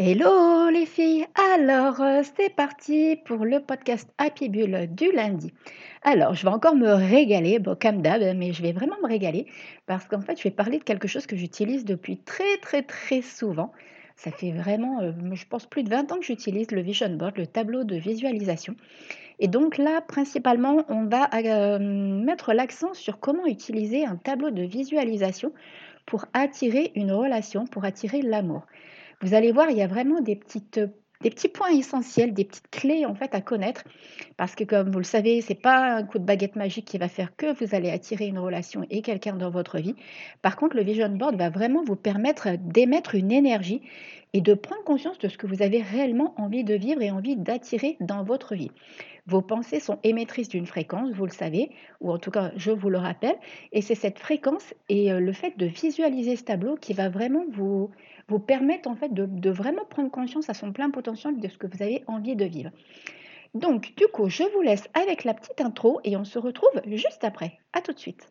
Hello les filles, alors euh, c'est parti pour le podcast Happy Bull du lundi. Alors je vais encore me régaler, bon, comme d'hab, mais je vais vraiment me régaler parce qu'en fait je vais parler de quelque chose que j'utilise depuis très très très souvent. Ça fait vraiment, euh, je pense, plus de 20 ans que j'utilise le Vision Board, le tableau de visualisation. Et donc là, principalement, on va euh, mettre l'accent sur comment utiliser un tableau de visualisation pour attirer une relation, pour attirer l'amour. Vous allez voir, il y a vraiment des, petits points essentiels, des petites clés en fait à connaître, parce que comme vous le savez, c'est pas un coup de baguette magique qui va faire que vous allez attirer une relation et quelqu'un dans votre vie. Par contre, le vision board va vraiment vous permettre d'émettre une énergie et de prendre conscience de ce que vous avez réellement envie de vivre et envie d'attirer dans votre vie. Vos pensées sont émettrices d'une fréquence, vous le savez, ou en tout cas je vous le rappelle, et c'est cette fréquence et euh, le fait de visualiser ce tableau qui va vraiment vous, vous permettre en fait de, vraiment prendre conscience à son plein potentiel de ce que vous avez envie de vivre. Donc du coup, je vous laisse avec la petite intro et on se retrouve juste après. À tout de suite.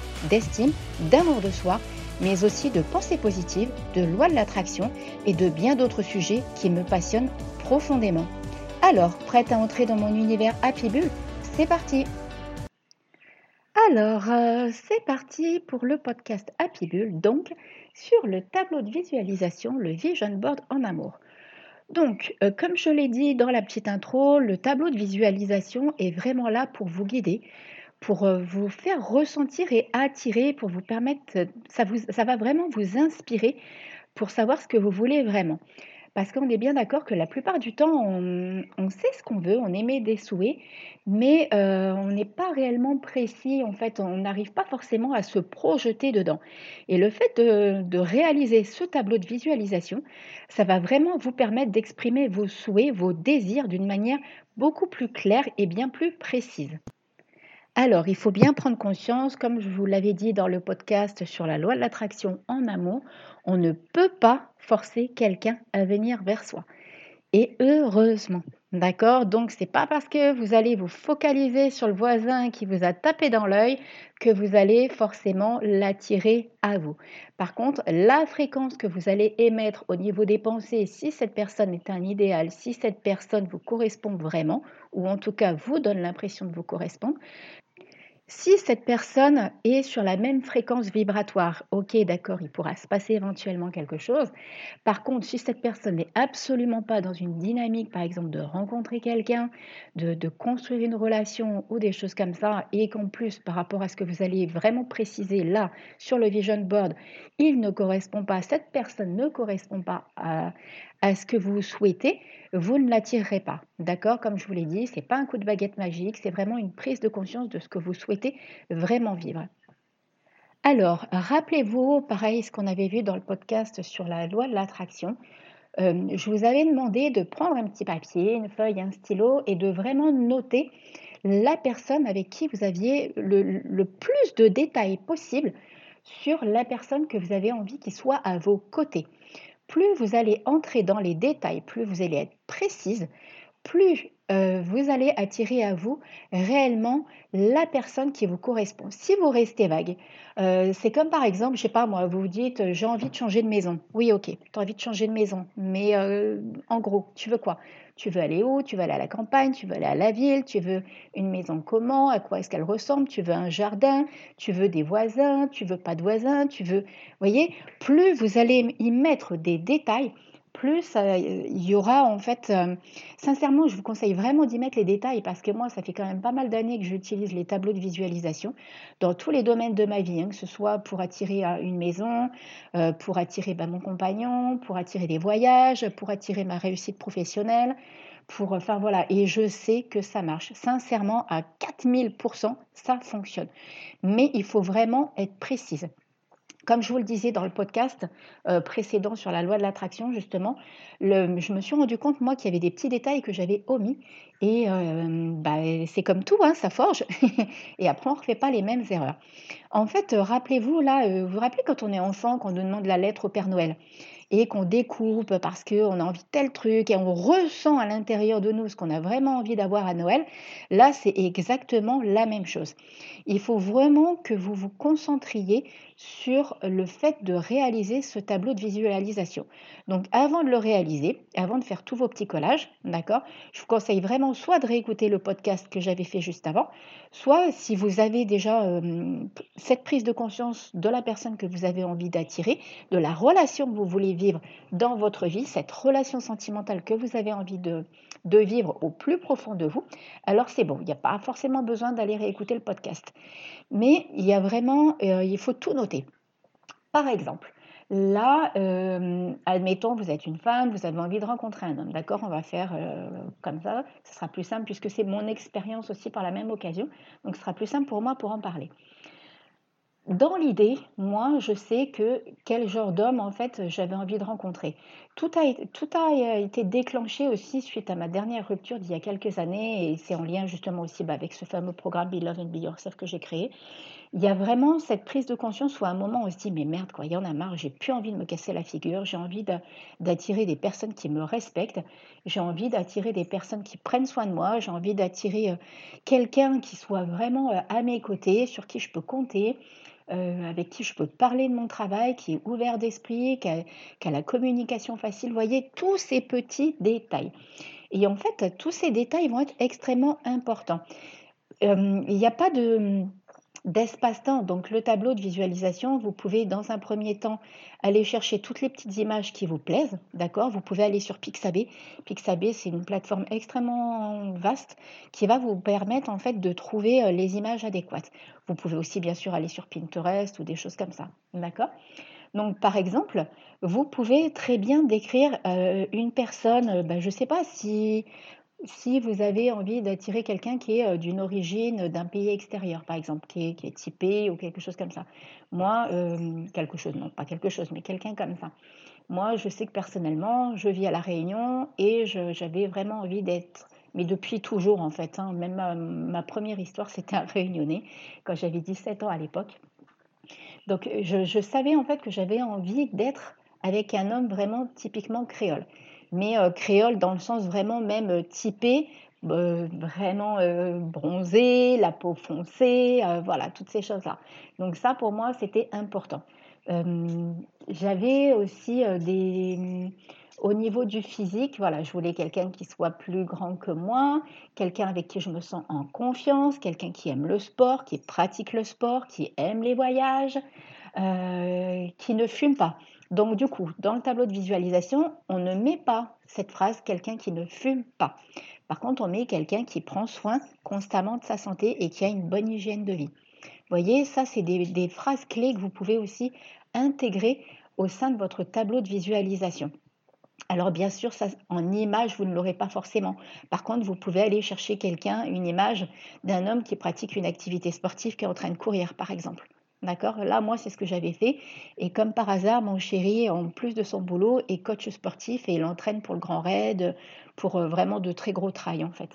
d'estime, d'amour de soi, mais aussi de pensée positive, de loi de l'attraction et de bien d'autres sujets qui me passionnent profondément. Alors, prête à entrer dans mon univers Happy Bull C'est parti Alors, euh, c'est parti pour le podcast Happy Bull, donc sur le tableau de visualisation, le Vision Board en amour. Donc, euh, comme je l'ai dit dans la petite intro, le tableau de visualisation est vraiment là pour vous guider, pour euh, vous faire ressentir et attirer, pour vous permettre, euh, ça, vous, ça va vraiment vous inspirer pour savoir ce que vous voulez vraiment. Parce qu'on est bien d'accord que la plupart du temps, on, sait ce qu'on veut, on émet des souhaits, mais euh, on n'est pas réellement précis, en fait, on n'arrive pas forcément à se projeter dedans. Et le fait de, de réaliser ce tableau de visualisation, ça va vraiment vous permettre d'exprimer vos souhaits, vos désirs d'une manière beaucoup plus claire et bien plus précise. Alors, il faut bien prendre conscience, comme je vous l'avais dit dans le podcast sur la loi de l'attraction en amour, on ne peut pas forcer quelqu'un à venir vers soi. Et heureusement, d'accord? Donc, c'est pas parce que vous allez vous focaliser sur le voisin qui vous a tapé dans l'œil que vous allez forcément l'attirer à vous. Par contre, la fréquence que vous allez émettre au niveau des pensées, si cette personne est un idéal, si cette personne vous correspond vraiment, ou en tout cas vous donne l'impression de vous correspondre, si cette personne est sur la même fréquence vibratoire, ok, d'accord, il pourra se passer éventuellement quelque chose. Par contre, si cette personne n'est absolument pas dans une dynamique, par exemple, de rencontrer quelqu'un, de, construire une relation ou des choses comme ça, et qu'en plus, par rapport à ce que vous allez vraiment préciser là sur le vision board, il ne correspond pas, cette personne ne correspond pas à, à ce que vous souhaitez, vous ne l'attirerez pas. D'accord? Comme je vous l'ai dit, ce n'est pas un coup de baguette magique, c'est vraiment une prise de conscience de ce que vous souhaitez vraiment vivre. Alors, rappelez-vous, pareil, ce qu'on avait vu dans le podcast sur la loi de l'attraction. Euh, je vous avais demandé de prendre un petit papier, une feuille, un stylo et de vraiment noter la personne avec qui vous aviez le, le plus de détails possible sur la personne que vous avez envie qu'il soit à vos côtés plus vous allez entrer dans les détails, plus vous allez être précise, plus euh, vous allez attirer à vous réellement la personne qui vous correspond. Si vous restez vague, euh, c'est comme par exemple, je sais pas moi, vous vous dites j'ai envie de changer de maison. Oui, ok, tu as envie de changer de maison, mais euh, en gros, tu veux quoi? Tu veux aller où? Tu veux aller à la campagne? Tu veux aller à la ville? Tu veux une maison comment? À quoi est-ce qu'elle ressemble? Tu veux un jardin? Tu veux des voisins? Tu veux pas de voisins? Tu veux, voyez, plus vous allez y mettre des détails, plus, euh, il y aura en fait, euh, sincèrement, je vous conseille vraiment d'y mettre les détails parce que moi, ça fait quand même pas mal d'années que j'utilise les tableaux de visualisation dans tous les domaines de ma vie, hein, que ce soit pour attirer une maison, pour attirer bah, mon compagnon, pour attirer des voyages, pour attirer ma réussite professionnelle. Pour, enfin voilà, et je sais que ça marche. Sincèrement, à 4000%, ça fonctionne. Mais il faut vraiment être précise. Comme je vous le disais dans le podcast euh, précédent sur la loi de l'attraction, justement, je me suis rendu compte, moi, qu'il y avait des petits détails que j'avais omis. Et euh, bah, c'est comme tout, hein, ça forge. et après, on ne refait pas les mêmes erreurs. En fait, euh, rappelez-vous, là, vous vous rappelez quand on est enfant, qu'on nous demande la lettre au Père Noël? Et qu'on découpe parce qu'on a envie de tel truc et on ressent à l'intérieur de nous ce qu'on a vraiment envie d'avoir à Noël, là c'est exactement la même chose. Il faut vraiment que vous vous concentriez sur le fait de réaliser ce tableau de visualisation. Donc avant de le réaliser, avant de faire tous vos petits collages, d'accord, je vous conseille vraiment soit de réécouter le podcast que j'avais fait juste avant, soit si vous avez déjà euh, cette prise de conscience de la personne que vous avez envie d'attirer, de la relation que vous voulez vivre dans votre vie, cette relation sentimentale que vous avez envie de, de vivre au plus profond de vous, alors c'est bon, il n'y a pas forcément besoin d'aller réécouter le podcast. Mais il y a vraiment, euh, il faut tout noter. Par exemple, Là, euh, admettons, vous êtes une femme, vous avez envie de rencontrer un homme, d'accord On va faire euh, comme ça, ce sera plus simple puisque c'est mon expérience aussi par la même occasion, donc ce sera plus simple pour moi pour en parler. Dans l'idée, moi, je sais que quel genre d'homme, en fait, j'avais envie de rencontrer. Tout a, été déclenché aussi suite à ma dernière rupture d'il y a quelques années, et c'est en lien justement aussi bah, avec ce fameux programme Be Love and Be Yourself que j'ai créé. Il y a vraiment cette prise de conscience où à un moment on se dit mais merde quoi, il y en a marre, j'ai plus envie de me casser la figure, j'ai envie d'attirer des personnes qui me respectent, j'ai envie d'attirer des personnes qui prennent soin de moi, j'ai envie d'attirer euh, quelqu'un qui soit vraiment euh, à mes côtés, sur qui je peux compter, euh, avec qui je peux parler de mon travail, qui est ouvert d'esprit, qui a, la communication facile. Voyez, tous ces petits détails. Et en fait, tous ces détails vont être extrêmement importants. Euh, il n'y a pas de d'espace-temps. Donc le tableau de visualisation, vous pouvez dans un premier temps aller chercher toutes les petites images qui vous plaisent, d'accord? Vous pouvez aller sur Pixabay. Pixabay, c'est une plateforme extrêmement vaste qui va vous permettre en fait de trouver euh, les images adéquates. Vous pouvez aussi bien sûr aller sur Pinterest ou des choses comme ça, d'accord? Donc, par exemple, vous pouvez très bien décrire euh, une personne, euh, ben, je ne sais pas si si vous avez envie d'attirer quelqu'un qui est euh, d'une origine d'un pays extérieur, par exemple, qui est, typé ou quelque chose comme ça. Moi, euh, quelque chose, non, pas quelque chose, mais quelqu'un comme ça. Moi, je sais que personnellement, je vis à La Réunion et j'avais vraiment envie d'être, mais depuis toujours en fait, hein, même ma, première histoire, c'était un réunionnais, quand j'avais 17 ans à l'époque. Donc, je savais en fait que j'avais envie d'être avec un homme vraiment typiquement créole mais euh, créole dans le sens vraiment même euh, typé, euh, vraiment bronzé, la peau foncée, voilà, toutes ces choses-là. Donc ça, pour moi, c'était important. J'avais aussi des... Au niveau du physique, voilà, je voulais quelqu'un qui soit plus grand que moi, quelqu'un avec qui je me sens en confiance, quelqu'un qui aime le sport, qui pratique le sport, qui aime les voyages, qui ne fume pas. Donc du coup, dans le tableau de visualisation, on ne met pas cette phrase quelqu'un qui ne fume pas. Par contre, on met quelqu'un qui prend soin constamment de sa santé et qui a une bonne hygiène de vie. Vous voyez, ça, c'est des, phrases clés que vous pouvez aussi intégrer au sein de votre tableau de visualisation. Alors bien sûr, en image, vous ne l'aurez pas forcément. Par contre, vous pouvez aller chercher quelqu'un, une image d'un homme qui pratique une activité sportive, qui est en train de courir, par exemple. D'accord? Là, moi, c'est ce que j'avais fait. Et comme par hasard, mon chéri, en plus de son boulot, est coach sportif et il entraîne pour le Grand Raid, pour euh, vraiment de très gros trails, en fait.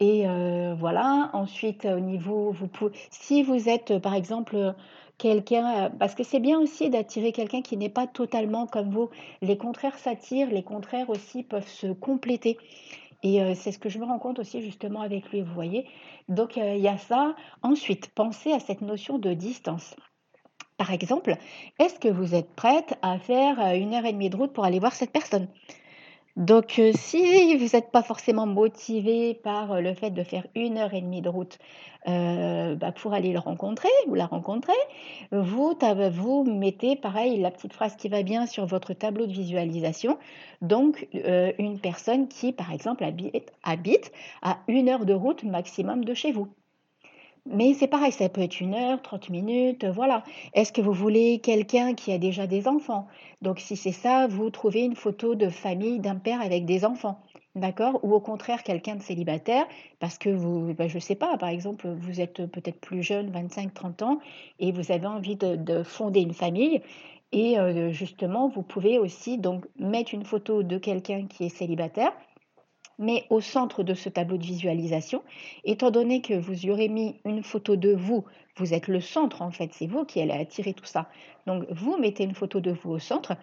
Et euh, voilà. Ensuite, au niveau, si vous êtes, par exemple, quelqu'un, parce que c'est bien aussi d'attirer quelqu'un qui n'est pas totalement comme vous. Les contraires s'attirent, les contraires aussi peuvent se compléter. Et euh, c'est ce que je me rends compte aussi justement avec lui, vous voyez. Donc euh, il y a ça. Ensuite, pensez à cette notion de distance. Par exemple, est-ce que vous êtes prête à faire euh, une heure et demie de route pour aller voir cette personne? Donc, euh, si vous n'êtes pas forcément motivé par euh, le fait de faire une heure et demie de route euh, bah, pour aller le rencontrer ou la rencontrer, vous, vous mettez pareil la petite phrase qui va bien sur votre tableau de visualisation. Donc, une personne qui, par exemple, habite, habite à une heure de route maximum de chez vous. Mais c'est pareil, ça peut être une heure, 30 minutes, voilà. Est-ce que vous voulez quelqu'un qui a déjà des enfants? Donc si c'est ça, vous trouvez une photo de famille d'un père avec des enfants, d'accord? Ou au contraire, quelqu'un de célibataire, parce que vous, ben, je ne sais pas, par exemple, vous êtes peut-être plus jeune, 25-30 ans, et vous avez envie de, fonder une famille. Et euh, justement, vous pouvez aussi donc mettre une photo de quelqu'un qui est célibataire mais au centre de ce tableau de visualisation, étant donné que vous y aurez mis une photo de vous, vous êtes le centre en fait, c'est vous qui allez attirer tout ça. Donc vous mettez une photo de vous au centre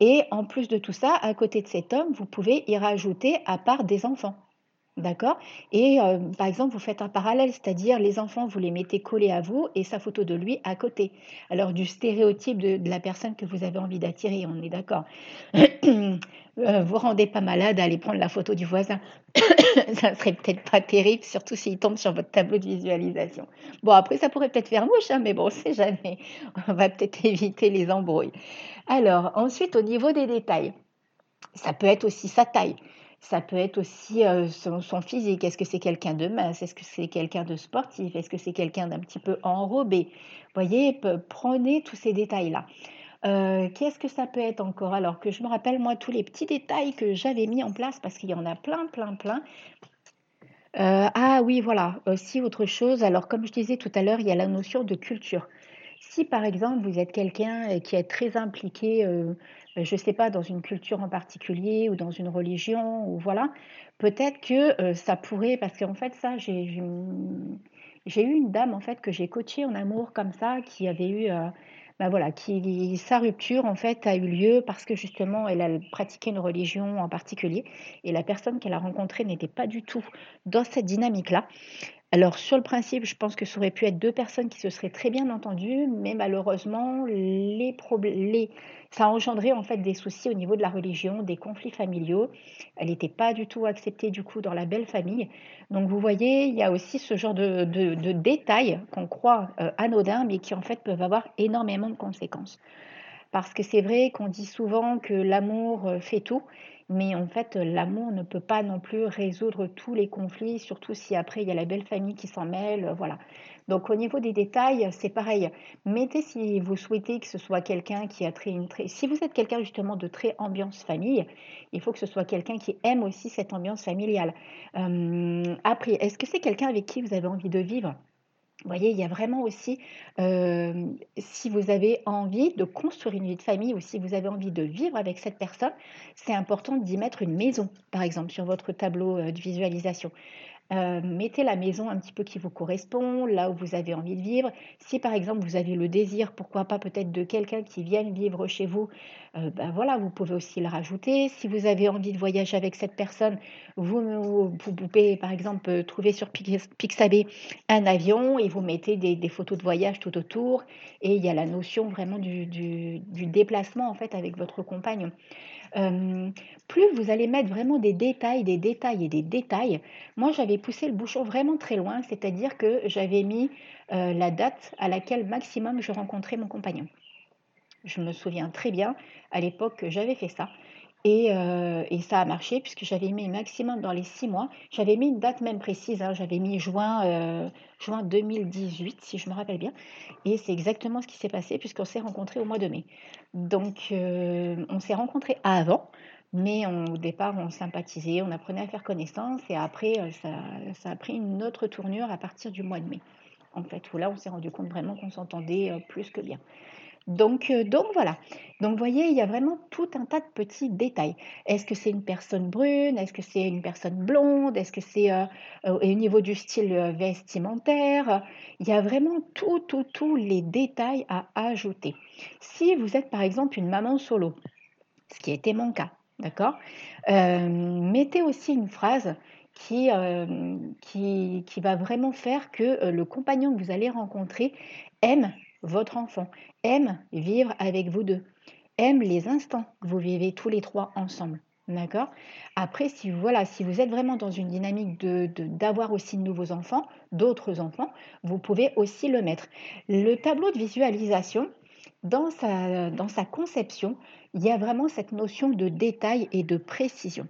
et en plus de tout ça, à côté de cet homme, vous pouvez y rajouter à part des enfants. D'accord? Et euh, par exemple, vous faites un parallèle, c'est-à-dire les enfants, vous les mettez collés à vous et sa photo de lui à côté. Alors du stéréotype de, la personne que vous avez envie d'attirer, on est d'accord. Euh, vous rendez pas malade à aller prendre la photo du voisin. ça serait peut-être pas terrible, surtout s'il tombe sur votre tableau de visualisation. Bon, après, ça pourrait peut-être faire mouche, hein, mais bon, c'est jamais. On va peut-être éviter les embrouilles. Alors, ensuite, au niveau des détails, ça peut être aussi sa taille. Ça peut être aussi euh, son, physique. Est-ce que c'est quelqu'un de mince? Est-ce que c'est quelqu'un de sportif? Est-ce que c'est quelqu'un d'un petit peu enrobé? Voyez, prenez tous ces détails-là. Euh, qu'est-ce que ça peut être encore? Alors que je me rappelle, moi, tous les petits détails que j'avais mis en place, parce qu'il y en a plein, plein, plein. Euh, ah oui, voilà, aussi autre chose. Alors, comme je disais tout à l'heure, il y a la notion de culture. Si par exemple vous êtes quelqu'un qui est très impliqué euh, je ne sais pas, dans une culture en particulier ou dans une religion, ou voilà, peut-être que euh, ça pourrait, parce qu'en fait, ça, j'ai eu une dame en fait que j'ai coachée en amour comme ça, qui avait eu, euh, bah voilà, qui sa rupture en fait a eu lieu parce que justement elle a pratiqué une religion en particulier et la personne qu'elle a rencontrée n'était pas du tout dans cette dynamique-là. Alors sur le principe, je pense que ça aurait pu être deux personnes qui se seraient très bien entendues, mais malheureusement, les ça a engendré en fait des soucis au niveau de la religion, des conflits familiaux. Elle n'était pas du tout acceptée du coup dans la belle famille. Donc vous voyez, il y a aussi ce genre de, détails qu'on croit euh, anodins, mais qui en fait peuvent avoir énormément de conséquences. Parce que c'est vrai qu'on dit souvent que l'amour euh, fait tout, mais en fait, l'amour ne peut pas non plus résoudre tous les conflits, surtout si après il y a la belle famille qui s'en mêle. Voilà. Donc au niveau des détails, c'est pareil. Mettez si vous souhaitez que ce soit quelqu'un qui a très une. Si vous êtes quelqu'un justement de très ambiance famille, il faut que ce soit quelqu'un qui aime aussi cette ambiance familiale. Euh, après, est-ce que c'est quelqu'un avec qui vous avez envie de vivre? Vous voyez, il y a vraiment aussi, euh, si vous avez envie de construire une vie de famille ou si vous avez envie de vivre avec cette personne, c'est important d'y mettre une maison, par exemple, sur votre tableau euh, de visualisation. Euh, mettez la maison un petit peu qui vous correspond, là où vous avez envie de vivre. Si par exemple vous avez le désir, pourquoi pas peut-être de quelqu'un qui vienne vivre chez vous, euh, ben voilà, vous pouvez aussi le rajouter. Si vous avez envie de voyager avec cette personne, vous, pouvez par exemple trouver sur Pixabay un avion et vous mettez des, photos de voyage tout autour. Et il y a la notion vraiment du, du déplacement en fait avec votre compagnon. Euh, plus vous allez mettre vraiment des détails, des détails et des détails. Moi, j'avais poussé le bouchon vraiment très loin, c'est-à-dire que j'avais mis euh, la date à laquelle maximum je rencontrais mon compagnon. Je me souviens très bien à l'époque que j'avais fait ça. Euh, et, ça a marché puisque j'avais mis maximum dans les six mois. J'avais mis une date même précise, hein. j'avais mis juin, euh, juin 2018 si je me rappelle bien. Et c'est exactement ce qui s'est passé puisqu'on s'est rencontrés au mois de mai. Donc euh, on s'est rencontrés avant, mais au départ on sympathisait, on apprenait à faire connaissance et après ça, ça, a pris une autre tournure à partir du mois de mai. En fait, où là on s'est rendu compte vraiment qu'on s'entendait plus que bien. Donc, euh, donc voilà. Donc vous voyez, il y a vraiment tout un tas de petits détails. Est-ce que c'est une personne brune? Est-ce que c'est une personne blonde? Est-ce que c'est euh, euh, au niveau du style vestimentaire? Il y a vraiment tout, tout, tous les détails à ajouter. Si vous êtes par exemple une maman solo, ce qui était mon cas, d'accord Mettez aussi une phrase qui, qui, va vraiment faire que le compagnon que vous allez rencontrer aime votre enfant, aime vivre avec vous deux, aime les instants que vous vivez tous les trois ensemble. D'accord? Après, si, voilà, si vous êtes vraiment dans une dynamique d'avoir aussi de nouveaux enfants, d'autres enfants, vous pouvez aussi le mettre. Le tableau de visualisation, dans sa, dans sa conception, il y a vraiment cette notion de détail et de précision.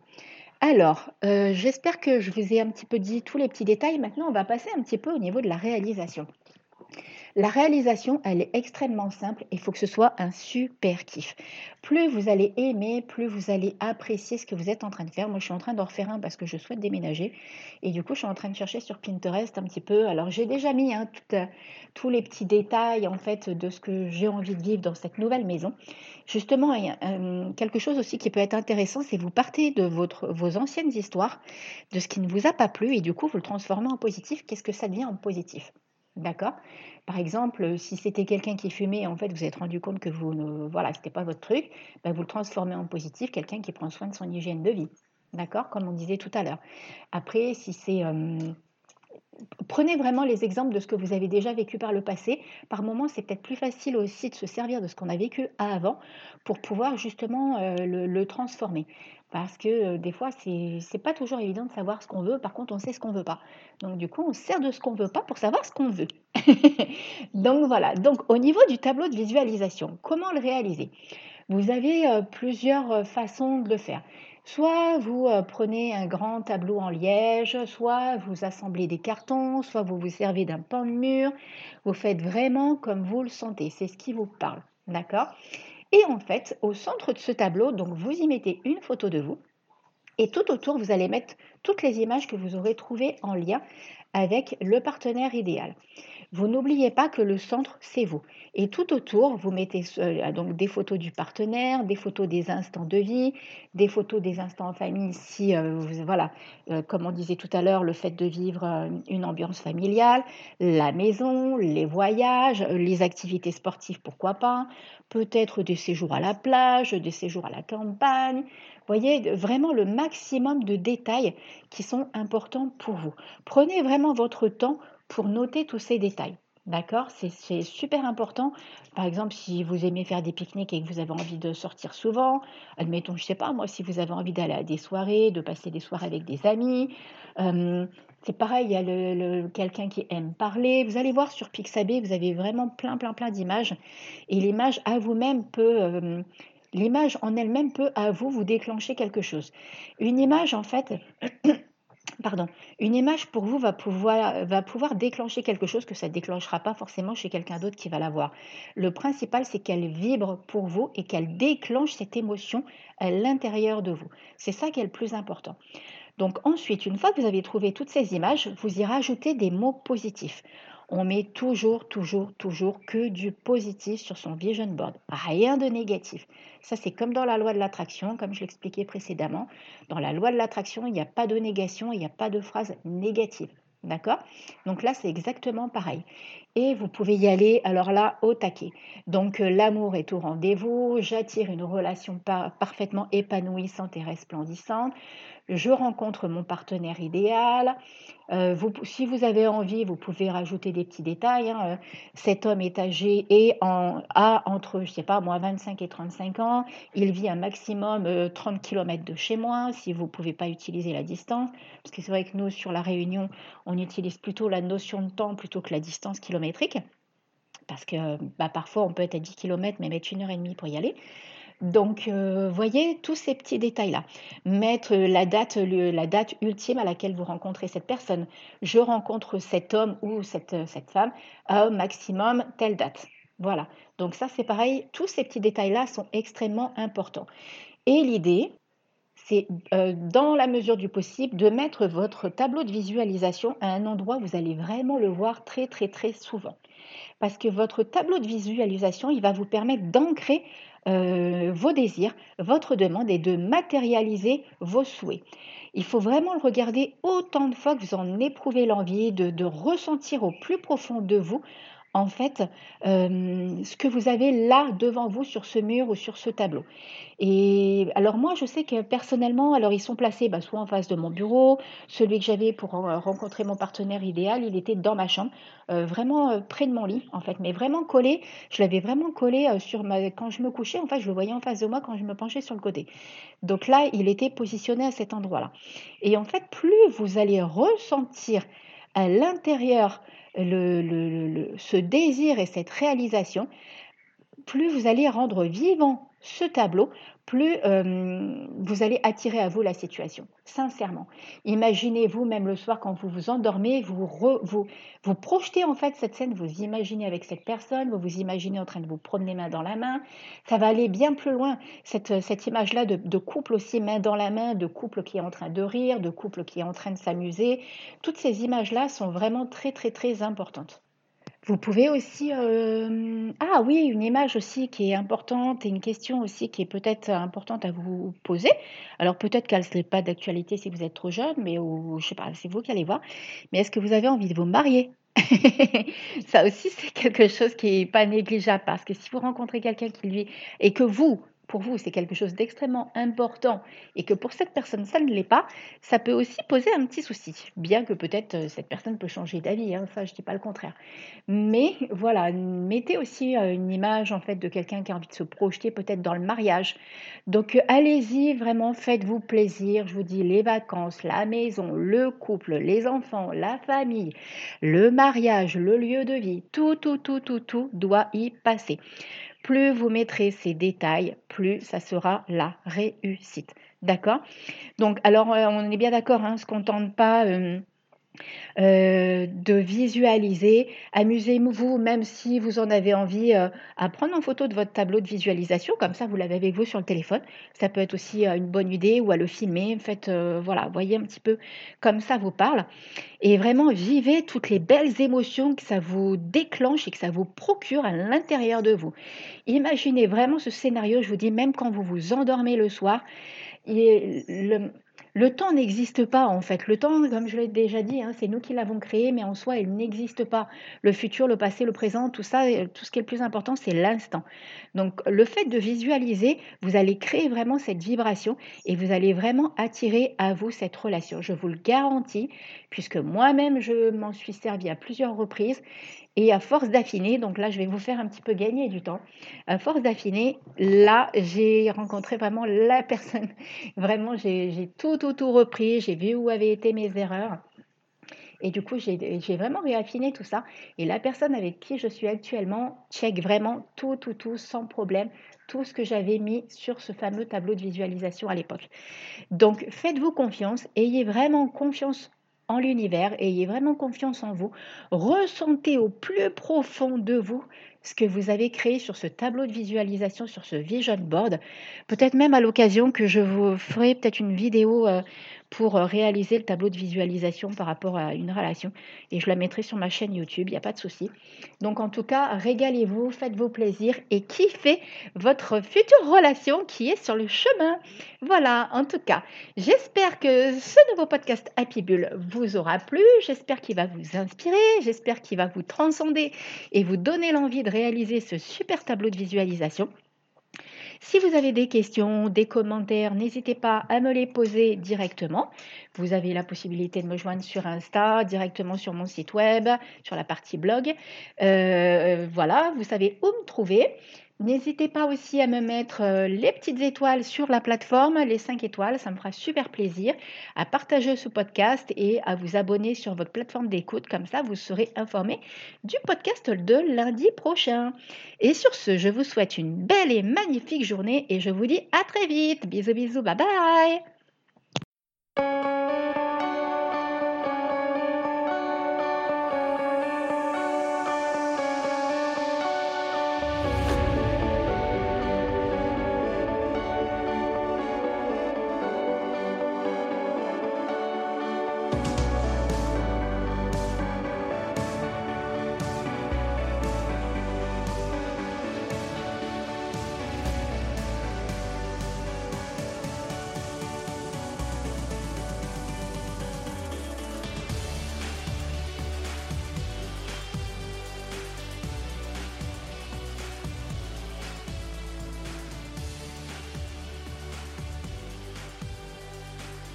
Alors, euh, j'espère que je vous ai un petit peu dit tous les petits détails. Maintenant, on va passer un petit peu au niveau de la réalisation. La réalisation, elle est extrêmement simple. Il faut que ce soit un super kiff. Plus vous allez aimer, plus vous allez apprécier ce que vous êtes en train de faire. Moi, je suis en train d'en refaire un parce que je souhaite déménager. Et du coup, je suis en train de chercher sur Pinterest un petit peu. Alors, j'ai déjà mis hein, euh, tous les petits détails en fait de ce que j'ai envie de vivre dans cette nouvelle maison. Justement, euh, quelque chose aussi qui peut être intéressant, c'est vous partez de vos anciennes histoires, de ce qui ne vous a pas plu, et du coup, vous le transformez en positif. Qu'est-ce que ça devient en positif? D'accord par exemple, si c'était quelqu'un qui fumait, en fait, vous êtes rendu compte que vous ne, voilà, c'était pas votre truc, ben, vous le transformez en positif, quelqu'un qui prend soin de son hygiène de vie. D'accord Comme on disait tout à l'heure. Après, si c'est. euh, prenez vraiment les exemples de ce que vous avez déjà vécu par le passé. Par moments, c'est peut-être plus facile aussi de se servir de ce qu'on a vécu avant pour pouvoir justement euh, le transformer. Parce que des fois, c'est pas toujours évident de savoir ce qu'on veut. Par contre, on sait ce qu'on veut pas. Donc, du coup, on se sert de ce qu'on veut pas pour savoir ce qu'on veut. Donc, voilà. Donc, au niveau du tableau de visualisation, comment le réaliser? Vous avez plusieurs façons de le faire. Soit vous prenez un grand tableau en liège, soit vous assemblez des cartons, soit vous vous servez d'un pan de mur. Vous faites vraiment comme vous le sentez. C'est ce qui vous parle. D'accord? Et en fait, au centre de ce tableau, donc vous y mettez une photo de vous. Et tout autour, vous allez mettre toutes les images que vous aurez trouvées en lien avec le partenaire idéal. Vous n'oubliez pas que le centre, c'est vous. Et tout autour, vous mettez euh, donc des photos du partenaire, des photos des instants de vie, des photos des instants en famille, si, euh, vous, voilà, euh, comme on disait tout à l'heure, le fait de vivre une ambiance familiale, la maison, les voyages, les activités sportives, pourquoi pas, peut-être des séjours à la plage, des séjours à la campagne. Voyez, vraiment le maximum de détails qui sont importants pour vous. Prenez vraiment votre temps pour noter tous ces détails. D'accord? C'est super important. Par exemple, si vous aimez faire des pique-niques et que vous avez envie de sortir souvent, admettons, je ne sais pas, moi, si vous avez envie d'aller à des soirées, de passer des soirées avec des amis, euh, c'est pareil, il y a le, quelqu'un qui aime parler. Vous allez voir sur Pixabay, vous avez vraiment plein, plein, plein d'images. Et l'image à vous-même peut... Euh, L'image en elle-même peut à vous vous déclencher quelque chose. Une image, en fait, Pardon, une image pour vous va pouvoir, déclencher quelque chose que ça ne déclenchera pas forcément chez quelqu'un d'autre qui va la voir. Le principal, c'est qu'elle vibre pour vous et qu'elle déclenche cette émotion à l'intérieur de vous. C'est ça qui est le plus important. Donc ensuite, une fois que vous avez trouvé toutes ces images, vous y rajoutez des mots positifs. On met toujours, toujours, toujours que du positif sur son vision board. Rien de négatif. Ça, c'est comme dans la loi de l'attraction, comme je l'expliquais précédemment. Dans la loi de l'attraction, il n'y a pas de négation, il n'y a pas de phrase négative. D'accord? Donc là, c'est exactement pareil. Et vous pouvez y aller, alors là, au taquet. Donc euh, l'amour est au rendez-vous, j'attire une relation par parfaitement épanouissante et resplendissante, je rencontre mon partenaire idéal. Euh, si vous avez envie, vous pouvez rajouter des petits détails. Hein. Euh, cet homme est âgé et a entre, je sais pas, moi, 25 et 35 ans. Il vit un maximum euh, 30 km de chez moi, si vous ne pouvez pas utiliser la distance. Parce que c'est vrai que nous, sur la Réunion, on utilise plutôt la notion de temps plutôt que la distance kilométrique. Parce que bah, parfois, on peut être à 10 km, mais mettre une heure et demie pour y aller. Donc, euh, voyez tous ces petits détails-là. Mettre la date, la date ultime à laquelle vous rencontrez cette personne. Je rencontre cet homme ou cette, cette femme à maximum telle date. Voilà. Donc ça, c'est pareil. Tous ces petits détails-là sont extrêmement importants. Et l'idée, c'est euh, dans la mesure du possible de mettre votre tableau de visualisation à un endroit où vous allez vraiment le voir très très très souvent. Parce que votre tableau de visualisation, il va vous permettre d'ancrer euh, vos désirs, votre demande et de matérialiser vos souhaits. Il faut vraiment le regarder autant de fois que vous en éprouvez l'envie, de, de ressentir au plus profond de vous en fait euh, ce que vous avez là devant vous sur ce mur ou sur ce tableau. Et alors moi, je sais que personnellement, alors ils sont placés bah, soit en face de mon bureau, celui que j'avais pour rencontrer mon partenaire idéal, il était dans ma chambre, euh, vraiment euh, près de mon lit en fait, mais vraiment collé. Je l'avais vraiment collé sur ma quand je me couchais, en fait, je le voyais en face de moi quand je me penchais sur le côté. Donc là, il était positionné à cet endroit-là. Et en fait, plus vous allez ressentir à l'intérieur ce désir et cette réalisation, plus vous allez rendre vivant ce tableau, plus euh, vous allez attirer à vous la situation, sincèrement. Imaginez-vous, même le soir, quand vous vous endormez, vous, projetez en fait cette scène, vous imaginez avec cette personne, vous vous imaginez en train de vous promener main dans la main. Ça va aller bien plus loin, cette, cette image-là de couple aussi main dans la main, de couple qui est en train de rire, de couple qui est en train de s'amuser. Toutes ces images-là sont vraiment très, très, très importantes. Vous pouvez aussi, euh, ah oui, une image aussi qui est importante et une question aussi qui est peut-être importante à vous poser. Alors peut-être qu'elle ne serait pas d'actualité si vous êtes trop jeune, mais ou, je sais pas, c'est vous qui allez voir. Mais est-ce que vous avez envie de vous marier? Ça aussi, c'est quelque chose qui n'est pas négligeable parce que si vous rencontrez quelqu'un qui lui et que vous, pour vous c'est quelque chose d'extrêmement important et que pour cette personne ça ne l'est pas, ça peut aussi poser un petit souci. Bien que peut-être euh, cette personne peut changer d'avis, hein, ça je dis pas le contraire. Mais voilà, mettez aussi euh, une image en fait de quelqu'un qui a envie de se projeter peut-être dans le mariage. Donc euh, allez-y, vraiment faites-vous plaisir. Je vous dis les vacances, la maison, le couple, les enfants, la famille, le mariage, le lieu de vie, tout, tout, tout, tout, tout doit y passer. Plus vous mettrez ces détails, plus ça sera la réussite. D'accord? Donc, alors, euh, on est bien d'accord, hein, on ne se contente pas. Euh, euh, de visualiser. Amusez-vous, même si vous en avez envie, euh, à prendre en photo de votre tableau de visualisation, comme ça vous l'avez avec vous sur le téléphone. Ça peut être aussi euh, une bonne idée ou à le filmer. Faites, voilà, voyez un petit peu comme ça vous parle. Et vraiment, vivez toutes les belles émotions que ça vous déclenche et que ça vous procure à l'intérieur de vous. Imaginez vraiment ce scénario, je vous dis, même quand vous vous endormez le soir, le, le temps n'existe pas en fait. Le temps, comme je l'ai déjà dit, hein, c'est nous qui l'avons créé, mais en soi, il n'existe pas. Le futur, le passé, le présent, tout ça, euh, tout ce qui est le plus important, c'est l'instant. Donc le fait de visualiser, vous allez créer vraiment cette vibration et vous allez vraiment attirer à vous cette relation. Je vous le garantis, puisque moi-même, je m'en suis servi à plusieurs reprises et à force d'affiner, donc là, je vais vous faire un petit peu gagner du temps. À force d'affiner, là, j'ai rencontré vraiment la personne. Vraiment, j'ai tout, tout, tout repris. J'ai vu où avaient été mes erreurs. Et du coup, j'ai vraiment réaffiné tout ça. Et la personne avec qui je suis actuellement check vraiment tout, tout, tout, sans problème, tout ce que j'avais mis sur ce fameux tableau de visualisation à l'époque. Donc, faites-vous confiance, ayez vraiment confiance en l'univers, ayez vraiment confiance en vous, ressentez au plus profond de vous ce que vous avez créé sur ce tableau de visualisation, sur ce vision board. Peut-être même à l'occasion que je vous ferai peut-être une vidéo euh, pour euh, réaliser le tableau de visualisation par rapport à une relation. Et je la mettrai sur ma chaîne YouTube, il n'y a pas de souci. Donc en tout cas, régalez-vous, faites-vous plaisir et kiffez votre future relation qui est sur le chemin. Voilà, en tout cas, j'espère que ce nouveau podcast Happy Bull vous aura plu. J'espère qu'il va vous inspirer, j'espère qu'il va vous transcender et vous donner l'envie de réaliser ce super tableau de visualisation. Si vous avez des questions, des commentaires, n'hésitez pas à me les poser directement. Vous avez la possibilité de me joindre sur Insta, directement sur mon site web, sur la partie blog. Euh, voilà, vous savez où me trouver. N'hésitez pas aussi à me mettre euh, les petites étoiles sur la plateforme, les 5 étoiles, ça me fera super plaisir, à partager ce podcast et à vous abonner sur votre plateforme d'écoute, comme ça vous serez informé du podcast de lundi prochain. Et sur ce, je vous souhaite une belle et magnifique journée et je vous dis à très vite. Bisous bisous, bye bye